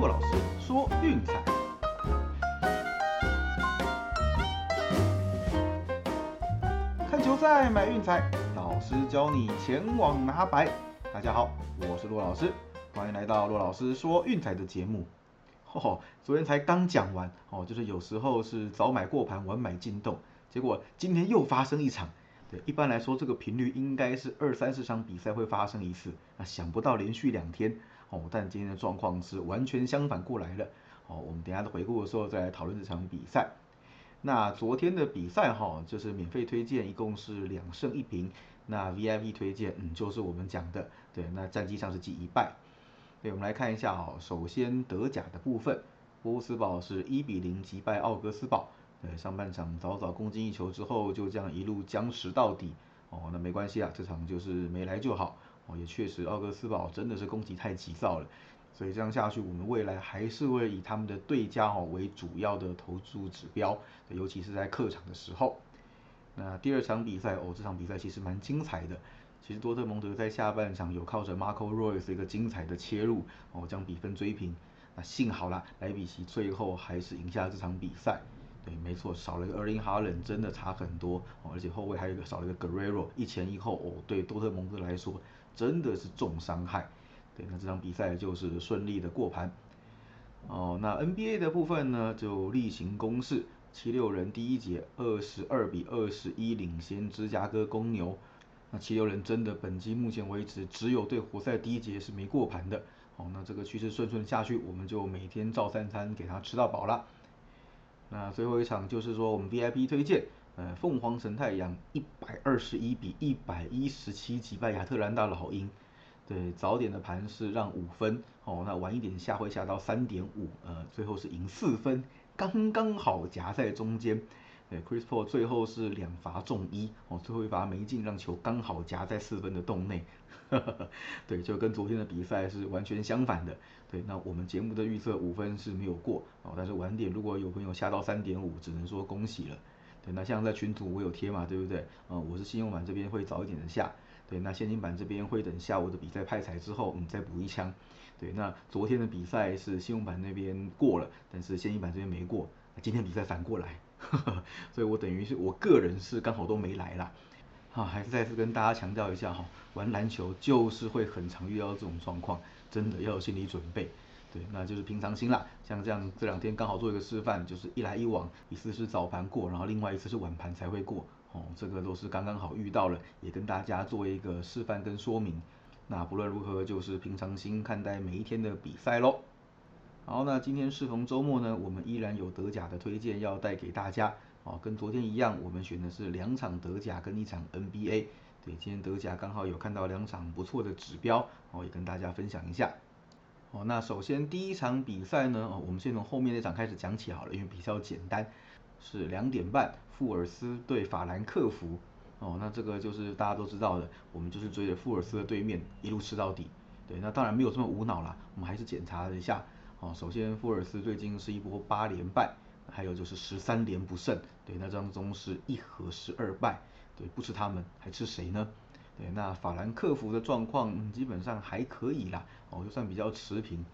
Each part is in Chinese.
骆老师说运彩。看球赛买运彩，老师教你前往拿白。大家好，我是骆老师，欢迎来到骆老师说运彩的节目。哦，昨天才刚讲完哦，就是有时候是早买过盘，晚买进洞，结果今天又发生一场。对，一般来说这个频率应该是二三十场比赛会发生一次，那想不到连续两天哦，但今天的状况是完全相反过来了。哦，我们等下的回顾的时候再来讨论这场比赛。那昨天的比赛哈，就是免费推荐一共是两胜一平，那 VIP 推荐嗯就是我们讲的，对，那战绩上是记一败。对，我们来看一下哦，首先德甲的部分，波斯堡是一比零击败奥格斯堡。对，上半场早早攻进一球之后，就这样一路僵持到底。哦，那没关系啊，这场就是没来就好。也确实，奥格斯堡真的是攻击太急躁了。所以这样下去，我们未来还是会以他们的对家哦为主要的投注指标，尤其是在客场的时候。那第二场比赛哦，这场比赛其实蛮精彩的。其实多特蒙德在下半场有靠着 Marco Royce 一个精彩的切入哦，将比分追平。那幸好啦，莱比锡最后还是赢下这场比赛。对，没错，少了一个 Erling Haaland 真的差很多哦，而且后卫还有一个少了一个 Guerrero，一前一后哦，对多特蒙德来说真的是重伤害。对，那这场比赛就是顺利的过盘。哦，那 NBA 的部分呢，就例行公事，七六人第一节二十二比二十一领先芝加哥公牛。那七六人真的本季目前为止只有对活塞第一节是没过盘的。哦，那这个趋势顺顺下去，我们就每天照三餐给他吃到饱了。那最后一场就是说我们 VIP 推荐，呃，凤凰神太阳一百二十一比一百一十七击败亚特兰大老鹰。对，早点的盘是让五分，哦，那晚一点下会下到三点五，呃，最后是赢四分，刚刚好夹在中间。对，Chris Paul 最后是两罚中一，哦，最后一罚没进，让球刚好夹在四分的洞内。对，就跟昨天的比赛是完全相反的。对，那我们节目的预测五分是没有过，哦，但是晚点如果有朋友下到三点五，只能说恭喜了。对，那像在群组我有贴嘛，对不对？嗯，我是信用版这边会早一点的下，对，那现金版这边会等下午的比赛派彩之后，嗯，再补一枪。对，那昨天的比赛是信用版那边过了，但是现金版这边没过，那今天比赛反过来。所以我等于是我个人是刚好都没来啦，好，还是再次跟大家强调一下哈，玩篮球就是会很常遇到这种状况，真的要有心理准备，对，那就是平常心啦。像这样这两天刚好做一个示范，就是一来一往，一次是早盘过，然后另外一次是晚盘才会过，哦，这个都是刚刚好遇到了，也跟大家做一个示范跟说明。那不论如何，就是平常心看待每一天的比赛喽。好，那今天适逢周末呢，我们依然有德甲的推荐要带给大家。哦，跟昨天一样，我们选的是两场德甲跟一场 NBA。对，今天德甲刚好有看到两场不错的指标，哦，也跟大家分享一下。哦，那首先第一场比赛呢，哦，我们先从后面那场开始讲起好了，因为比较简单，是两点半，富尔斯对法兰克福。哦，那这个就是大家都知道的，我们就是追着富尔斯的对面一路吃到底。对，那当然没有这么无脑啦，我们还是检查了一下。哦，首先富尔斯最近是一波八连败，还有就是十三连不胜，对，那当中是一和十二败，对，不吃他们还吃谁呢？那法兰克福的状况基本上还可以啦，哦，就算比较持平，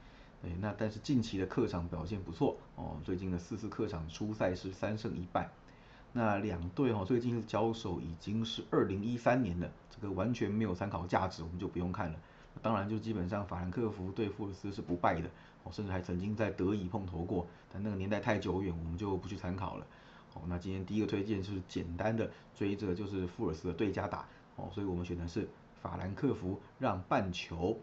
对，那但是近期的客场表现不错，哦，最近的四次客场初赛是三胜一败，那两队哦最近的交手已经是二零一三年了，这个完全没有参考价值，我们就不用看了。当然，就基本上法兰克福对富尔斯是不败的，哦，甚至还曾经在德乙碰头过，但那个年代太久远，我们就不去参考了。好，那今天第一个推荐是简单的追着就是富尔斯的对家打，哦，所以我们选的是法兰克福让半球。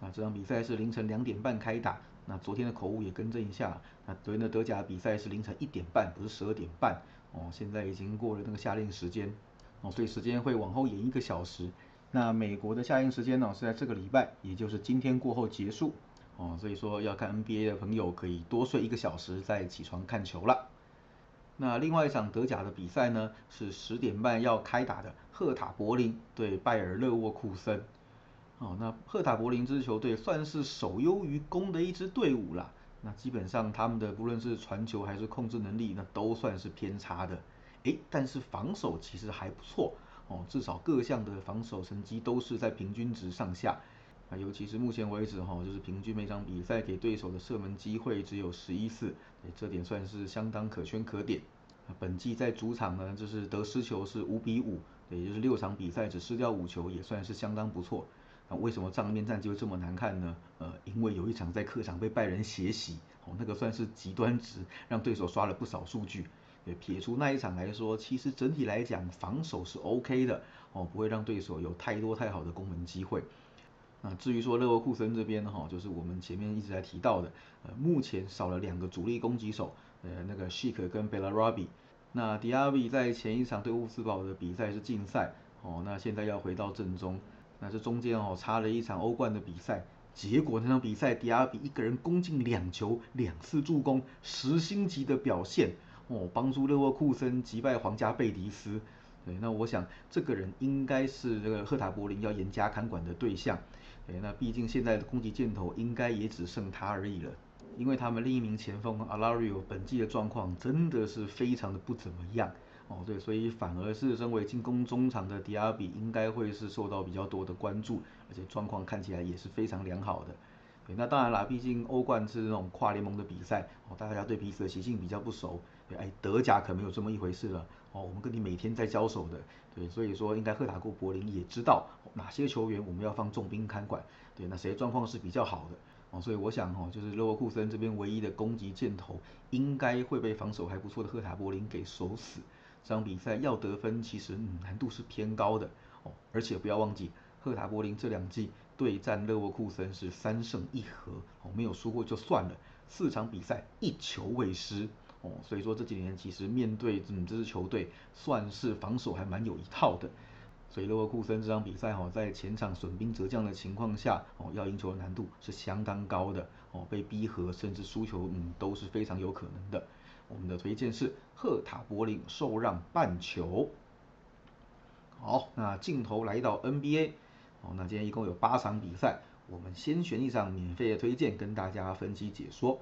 那这场比赛是凌晨两点半开打，那昨天的口误也更正一下，那昨天的德甲比赛是凌晨一点半，不是十二点半，哦，现在已经过了那个夏令时间，哦，所以时间会往后延一个小时。那美国的夏令时间呢是在这个礼拜，也就是今天过后结束哦，所以说要看 NBA 的朋友可以多睡一个小时再起床看球了。那另外一场德甲的比赛呢是十点半要开打的，赫塔柏林对拜尔勒沃库森。哦，那赫塔柏林这支球队算是守优于攻的一支队伍啦。那基本上他们的不论是传球还是控制能力，那都算是偏差的。诶，但是防守其实还不错。哦，至少各项的防守成绩都是在平均值上下。啊，尤其是目前为止哈，就是平均每场比赛给对手的射门机会只有十一次，这点算是相当可圈可点。本季在主场呢，就是得失球是五比五，也就是六场比赛只失掉五球，也算是相当不错。那为什么账面战绩会这么难看呢？呃，因为有一场在客场被拜仁血洗，哦，那个算是极端值，让对手刷了不少数据。对，撇除那一场来说，其实整体来讲防守是 OK 的，哦，不会让对手有太多太好的攻门机会。那至于说勒沃库森这边哈，就是我们前面一直在提到的，呃，目前少了两个主力攻击手，呃，那个 Shik 跟 Belleri，。那 d i a b 在前一场对乌斯堡的比赛是禁赛，哦，那现在要回到正中。那这中间哦，差了一场欧冠的比赛，结果那场比赛 d i a b 一个人攻进两球，两次助攻，十星级的表现，哦，帮助勒沃库森击败皇家贝迪斯。对，那我想这个人应该是这个赫塔柏林要严加看管的对象。哎，那毕竟现在的攻击箭头应该也只剩他而已了，因为他们另一名前锋 Alario 本季的状况真的是非常的不怎么样。哦，对，所以反而是身为进攻中场的迪亚比应该会是受到比较多的关注，而且状况看起来也是非常良好的。对，那当然啦，毕竟欧冠是那种跨联盟的比赛，哦，大家对彼此的习性比较不熟。对，哎，德甲可没有这么一回事了。哦，我们跟你每天在交手的，对，所以说应该赫塔过柏林也知道哪些球员我们要放重兵看管，对，那谁状况是比较好的，哦，所以我想哦，就是勒沃库森这边唯一的攻击箭头，应该会被防守还不错的赫塔柏林给守死。这场比赛要得分其实难度是偏高的哦，而且不要忘记赫塔柏林这两季对战勒沃库森是三胜一和哦，没有输过就算了，四场比赛一球未失。哦，所以说这几年其实面对嗯这支球队，算是防守还蛮有一套的。所以勒沃库森这场比赛哈，在前场损兵折将的情况下，哦要赢球的难度是相当高的。哦，被逼和甚至输球，嗯都是非常有可能的。我们的推荐是赫塔柏林受让半球。好，那镜头来到 NBA，哦，那今天一共有八场比赛，我们先选一场免费的推荐跟大家分析解说。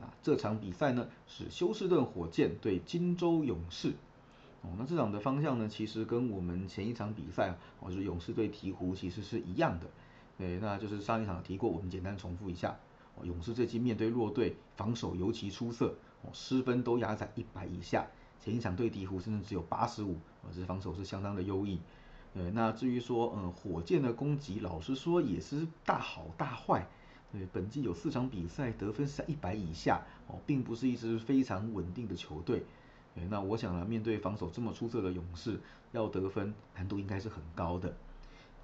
啊，这场比赛呢是休斯顿火箭对金州勇士。哦，那这场的方向呢，其实跟我们前一场比赛，哦，就是勇士对鹈鹕其实是一样的。对，那就是上一场提过，我们简单重复一下。哦，勇士这期面对弱队，防守尤其出色，哦，失分都压在一百以下。前一场对鹈鹕甚至只有八十五，哦，这防守是相当的优异。对，那至于说，嗯，火箭的攻击，老实说也是大好大坏。对，本季有四场比赛得分是在一百以下，哦，并不是一支非常稳定的球队。对，那我想呢，面对防守这么出色的勇士，要得分难度应该是很高的。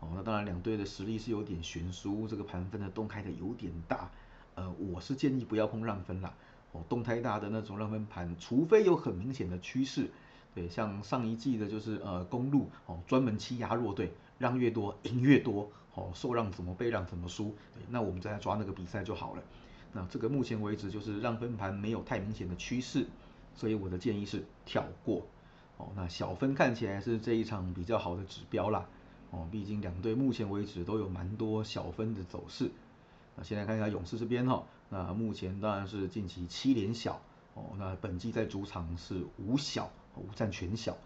哦，那当然两队的实力是有点悬殊，这个盘分的洞开的有点大。呃，我是建议不要碰让分啦。哦，洞太大的那种让分盘，除非有很明显的趋势。对，像上一季的就是呃公路哦，专门欺压弱队，让越多赢越多。哦，受让怎么被让怎么输，那我们再来抓那个比赛就好了。那这个目前为止就是让分盘没有太明显的趋势，所以我的建议是跳过。哦，那小分看起来是这一场比较好的指标啦。哦，毕竟两队目前为止都有蛮多小分的走势。那先来看一下勇士这边哈，那目前当然是近期七连小。哦，那本季在主场是五小，五战全小。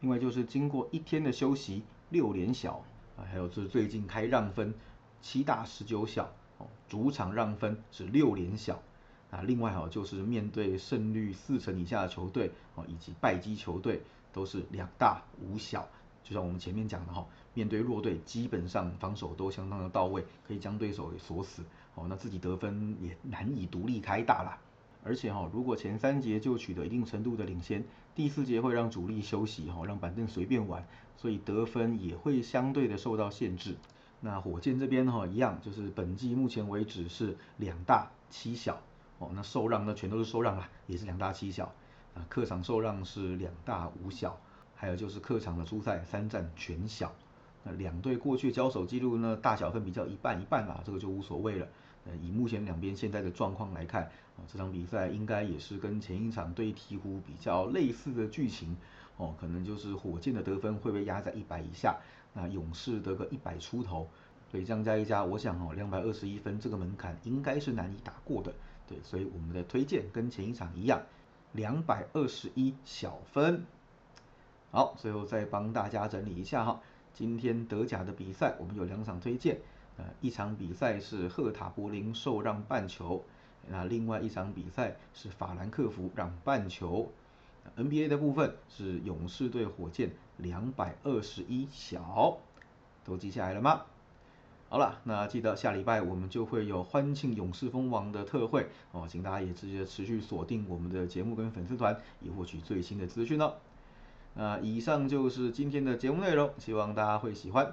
另外就是经过一天的休息，六连小。啊，还有是最近开让分，七大十九小，哦，主场让分是六连小，啊，另外哈就是面对胜率四成以下的球队，哦，以及败绩球队都是两大五小，就像我们前面讲的哈，面对弱队基本上防守都相当的到位，可以将对手给锁死，哦，那自己得分也难以独立开大啦。而且哈，如果前三节就取得一定程度的领先，第四节会让主力休息哈，让板凳随便玩，所以得分也会相对的受到限制。那火箭这边哈一样，就是本季目前为止是两大七小哦，那受让呢全都是受让啦，也是两大七小啊，客场受让是两大五小，还有就是客场的初赛三战全小。那两队过去交手记录呢，大小分比较一半一半啦，这个就无所谓了。呃，以目前两边现在的状况来看，这场比赛应该也是跟前一场对鹈鹕比较类似的剧情，哦，可能就是火箭的得分会被压在一百以下，那勇士得个一百出头，所以这样加一加，我想哦，两百二十一分这个门槛应该是难以打过的，对，所以我们的推荐跟前一场一样，两百二十一小分。好，最后再帮大家整理一下哈，今天德甲的比赛我们有两场推荐。呃，一场比赛是赫塔柏林受让半球，那另外一场比赛是法兰克福让半球。NBA 的部分是勇士对火箭两百二十一小，都记下来了吗？好了，那记得下礼拜我们就会有欢庆勇士蜂王的特惠哦，请大家也直接持续锁定我们的节目跟粉丝团，以获取最新的资讯哦。那以上就是今天的节目内容，希望大家会喜欢。